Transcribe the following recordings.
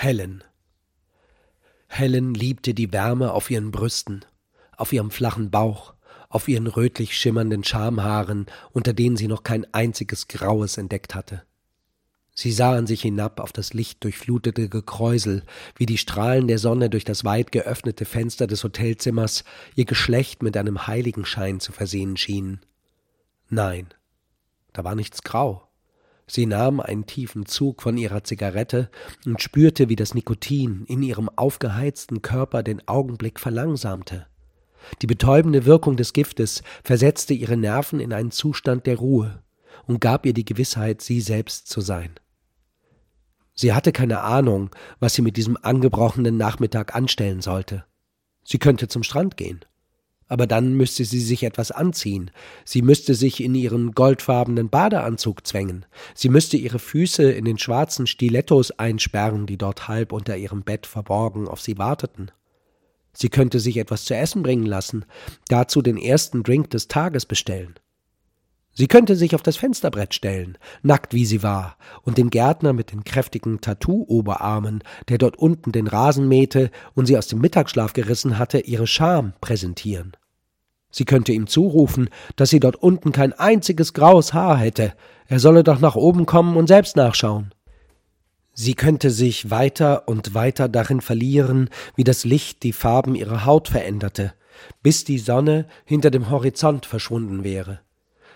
Helen. Helen liebte die Wärme auf ihren Brüsten, auf ihrem flachen Bauch, auf ihren rötlich schimmernden Schamhaaren, unter denen sie noch kein einziges Graues entdeckt hatte. Sie sah an sich hinab auf das lichtdurchflutete Gekräusel, wie die Strahlen der Sonne durch das weit geöffnete Fenster des Hotelzimmers ihr Geschlecht mit einem Heiligenschein zu versehen schienen. Nein, da war nichts grau. Sie nahm einen tiefen Zug von ihrer Zigarette und spürte, wie das Nikotin in ihrem aufgeheizten Körper den Augenblick verlangsamte. Die betäubende Wirkung des Giftes versetzte ihre Nerven in einen Zustand der Ruhe und gab ihr die Gewissheit, sie selbst zu sein. Sie hatte keine Ahnung, was sie mit diesem angebrochenen Nachmittag anstellen sollte. Sie könnte zum Strand gehen aber dann müsste sie sich etwas anziehen, sie müsste sich in ihren goldfarbenen Badeanzug zwängen, sie müsste ihre Füße in den schwarzen Stilettos einsperren, die dort halb unter ihrem Bett verborgen auf sie warteten. Sie könnte sich etwas zu essen bringen lassen, dazu den ersten Drink des Tages bestellen. Sie könnte sich auf das Fensterbrett stellen, nackt wie sie war, und dem Gärtner mit den kräftigen Tattoo-Oberarmen, der dort unten den Rasen mähte und sie aus dem Mittagsschlaf gerissen hatte, ihre Scham präsentieren. Sie könnte ihm zurufen, dass sie dort unten kein einziges graues Haar hätte, er solle doch nach oben kommen und selbst nachschauen. Sie könnte sich weiter und weiter darin verlieren, wie das Licht die Farben ihrer Haut veränderte, bis die Sonne hinter dem Horizont verschwunden wäre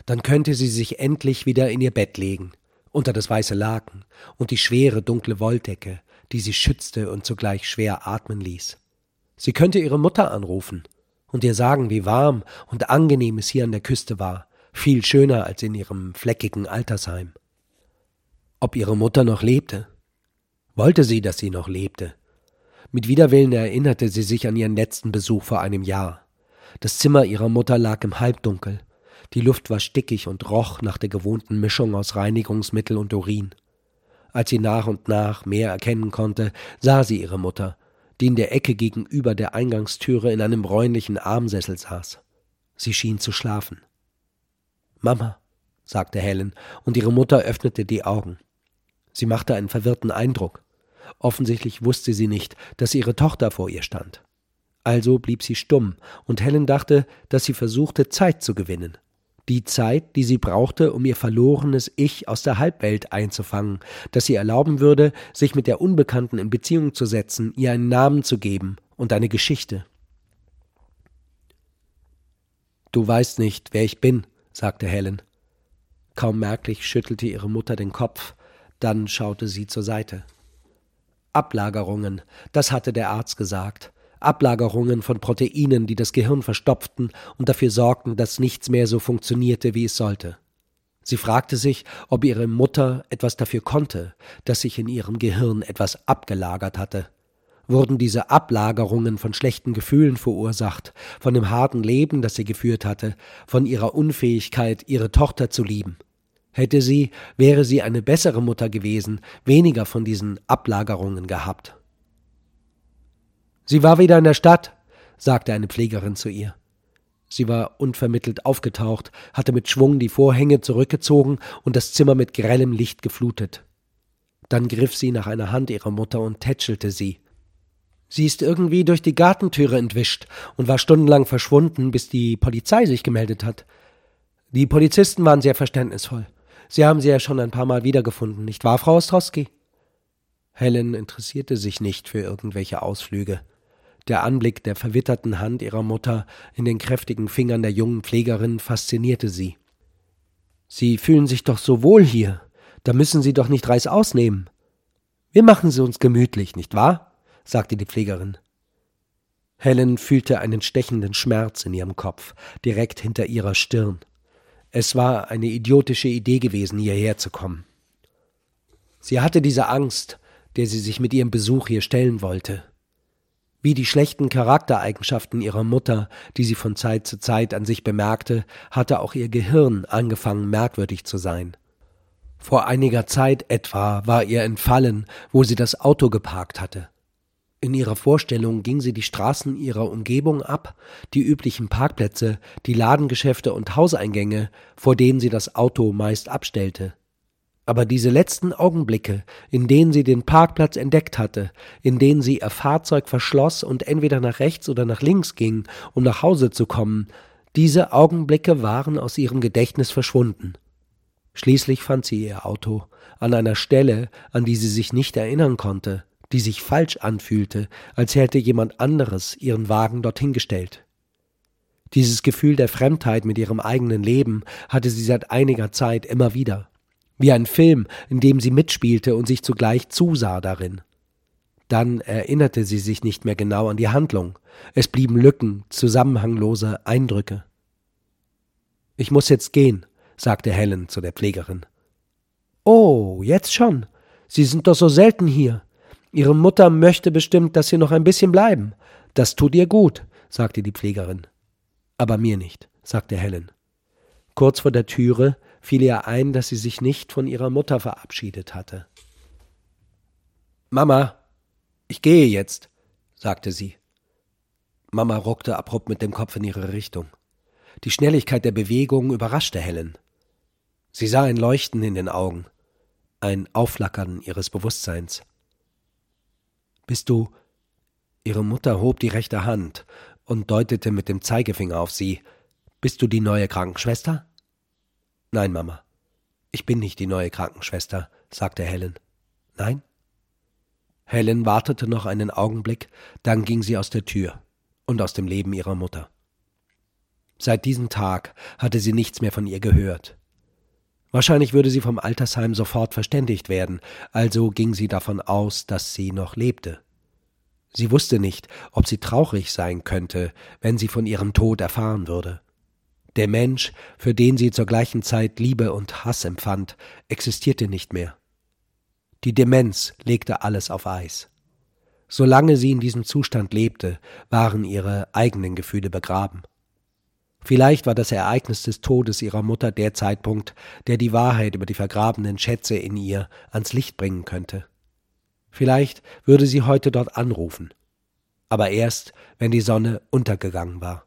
dann könnte sie sich endlich wieder in ihr Bett legen, unter das weiße Laken und die schwere dunkle Wolldecke, die sie schützte und zugleich schwer atmen ließ. Sie könnte ihre Mutter anrufen und ihr sagen, wie warm und angenehm es hier an der Küste war, viel schöner als in ihrem fleckigen Altersheim. Ob ihre Mutter noch lebte? Wollte sie, dass sie noch lebte? Mit Widerwillen erinnerte sie sich an ihren letzten Besuch vor einem Jahr. Das Zimmer ihrer Mutter lag im Halbdunkel, die Luft war stickig und roch nach der gewohnten Mischung aus Reinigungsmittel und Urin. Als sie nach und nach mehr erkennen konnte, sah sie ihre Mutter, die in der Ecke gegenüber der Eingangstüre in einem bräunlichen Armsessel saß. Sie schien zu schlafen. Mama, sagte Helen, und ihre Mutter öffnete die Augen. Sie machte einen verwirrten Eindruck. Offensichtlich wusste sie nicht, dass ihre Tochter vor ihr stand. Also blieb sie stumm, und Helen dachte, dass sie versuchte, Zeit zu gewinnen die Zeit, die sie brauchte, um ihr verlorenes Ich aus der Halbwelt einzufangen, das sie erlauben würde, sich mit der Unbekannten in Beziehung zu setzen, ihr einen Namen zu geben und eine Geschichte. Du weißt nicht, wer ich bin, sagte Helen. Kaum merklich schüttelte ihre Mutter den Kopf, dann schaute sie zur Seite. Ablagerungen, das hatte der Arzt gesagt. Ablagerungen von Proteinen, die das Gehirn verstopften und dafür sorgten, dass nichts mehr so funktionierte, wie es sollte. Sie fragte sich, ob ihre Mutter etwas dafür konnte, dass sich in ihrem Gehirn etwas abgelagert hatte. Wurden diese Ablagerungen von schlechten Gefühlen verursacht, von dem harten Leben, das sie geführt hatte, von ihrer Unfähigkeit, ihre Tochter zu lieben? Hätte sie, wäre sie eine bessere Mutter gewesen, weniger von diesen Ablagerungen gehabt. Sie war wieder in der Stadt, sagte eine Pflegerin zu ihr. Sie war unvermittelt aufgetaucht, hatte mit Schwung die Vorhänge zurückgezogen und das Zimmer mit grellem Licht geflutet. Dann griff sie nach einer Hand ihrer Mutter und tätschelte sie. Sie ist irgendwie durch die Gartentüre entwischt und war stundenlang verschwunden, bis die Polizei sich gemeldet hat. Die Polizisten waren sehr verständnisvoll. Sie haben sie ja schon ein paar Mal wiedergefunden, nicht wahr, Frau Ostrowski? Helen interessierte sich nicht für irgendwelche Ausflüge. Der Anblick der verwitterten Hand ihrer Mutter in den kräftigen Fingern der jungen Pflegerin faszinierte sie. Sie fühlen sich doch so wohl hier. Da müssen Sie doch nicht Reißaus nehmen. Wir machen sie uns gemütlich, nicht wahr? sagte die Pflegerin. Helen fühlte einen stechenden Schmerz in ihrem Kopf, direkt hinter ihrer Stirn. Es war eine idiotische Idee gewesen, hierher zu kommen. Sie hatte diese Angst, der sie sich mit ihrem Besuch hier stellen wollte wie die schlechten Charaktereigenschaften ihrer Mutter, die sie von Zeit zu Zeit an sich bemerkte, hatte auch ihr Gehirn angefangen merkwürdig zu sein. Vor einiger Zeit etwa war ihr entfallen, wo sie das Auto geparkt hatte. In ihrer Vorstellung ging sie die Straßen ihrer Umgebung ab, die üblichen Parkplätze, die Ladengeschäfte und Hauseingänge, vor denen sie das Auto meist abstellte. Aber diese letzten Augenblicke, in denen sie den Parkplatz entdeckt hatte, in denen sie ihr Fahrzeug verschloss und entweder nach rechts oder nach links ging, um nach Hause zu kommen, diese Augenblicke waren aus ihrem Gedächtnis verschwunden. Schließlich fand sie ihr Auto an einer Stelle, an die sie sich nicht erinnern konnte, die sich falsch anfühlte, als hätte jemand anderes ihren Wagen dorthin gestellt. Dieses Gefühl der Fremdheit mit ihrem eigenen Leben hatte sie seit einiger Zeit immer wieder, wie ein Film, in dem sie mitspielte und sich zugleich zusah darin. Dann erinnerte sie sich nicht mehr genau an die Handlung, es blieben Lücken, zusammenhanglose Eindrücke. Ich muss jetzt gehen, sagte Helen zu der Pflegerin. Oh, jetzt schon. Sie sind doch so selten hier. Ihre Mutter möchte bestimmt, dass Sie noch ein bisschen bleiben. Das tut ihr gut, sagte die Pflegerin. Aber mir nicht, sagte Helen. Kurz vor der Türe fiel ihr ein, dass sie sich nicht von ihrer Mutter verabschiedet hatte. Mama, ich gehe jetzt, sagte sie. Mama ruckte abrupt mit dem Kopf in ihre Richtung. Die Schnelligkeit der Bewegung überraschte Helen. Sie sah ein Leuchten in den Augen, ein Aufflackern ihres Bewusstseins. Bist du. Ihre Mutter hob die rechte Hand und deutete mit dem Zeigefinger auf sie. Bist du die neue Krankenschwester? Nein, Mama. Ich bin nicht die neue Krankenschwester, sagte Helen. Nein? Helen wartete noch einen Augenblick, dann ging sie aus der Tür und aus dem Leben ihrer Mutter. Seit diesem Tag hatte sie nichts mehr von ihr gehört. Wahrscheinlich würde sie vom Altersheim sofort verständigt werden, also ging sie davon aus, dass sie noch lebte. Sie wusste nicht, ob sie traurig sein könnte, wenn sie von ihrem Tod erfahren würde. Der Mensch, für den sie zur gleichen Zeit Liebe und Hass empfand, existierte nicht mehr. Die Demenz legte alles auf Eis. Solange sie in diesem Zustand lebte, waren ihre eigenen Gefühle begraben. Vielleicht war das Ereignis des Todes ihrer Mutter der Zeitpunkt, der die Wahrheit über die vergrabenen Schätze in ihr ans Licht bringen könnte. Vielleicht würde sie heute dort anrufen, aber erst, wenn die Sonne untergegangen war.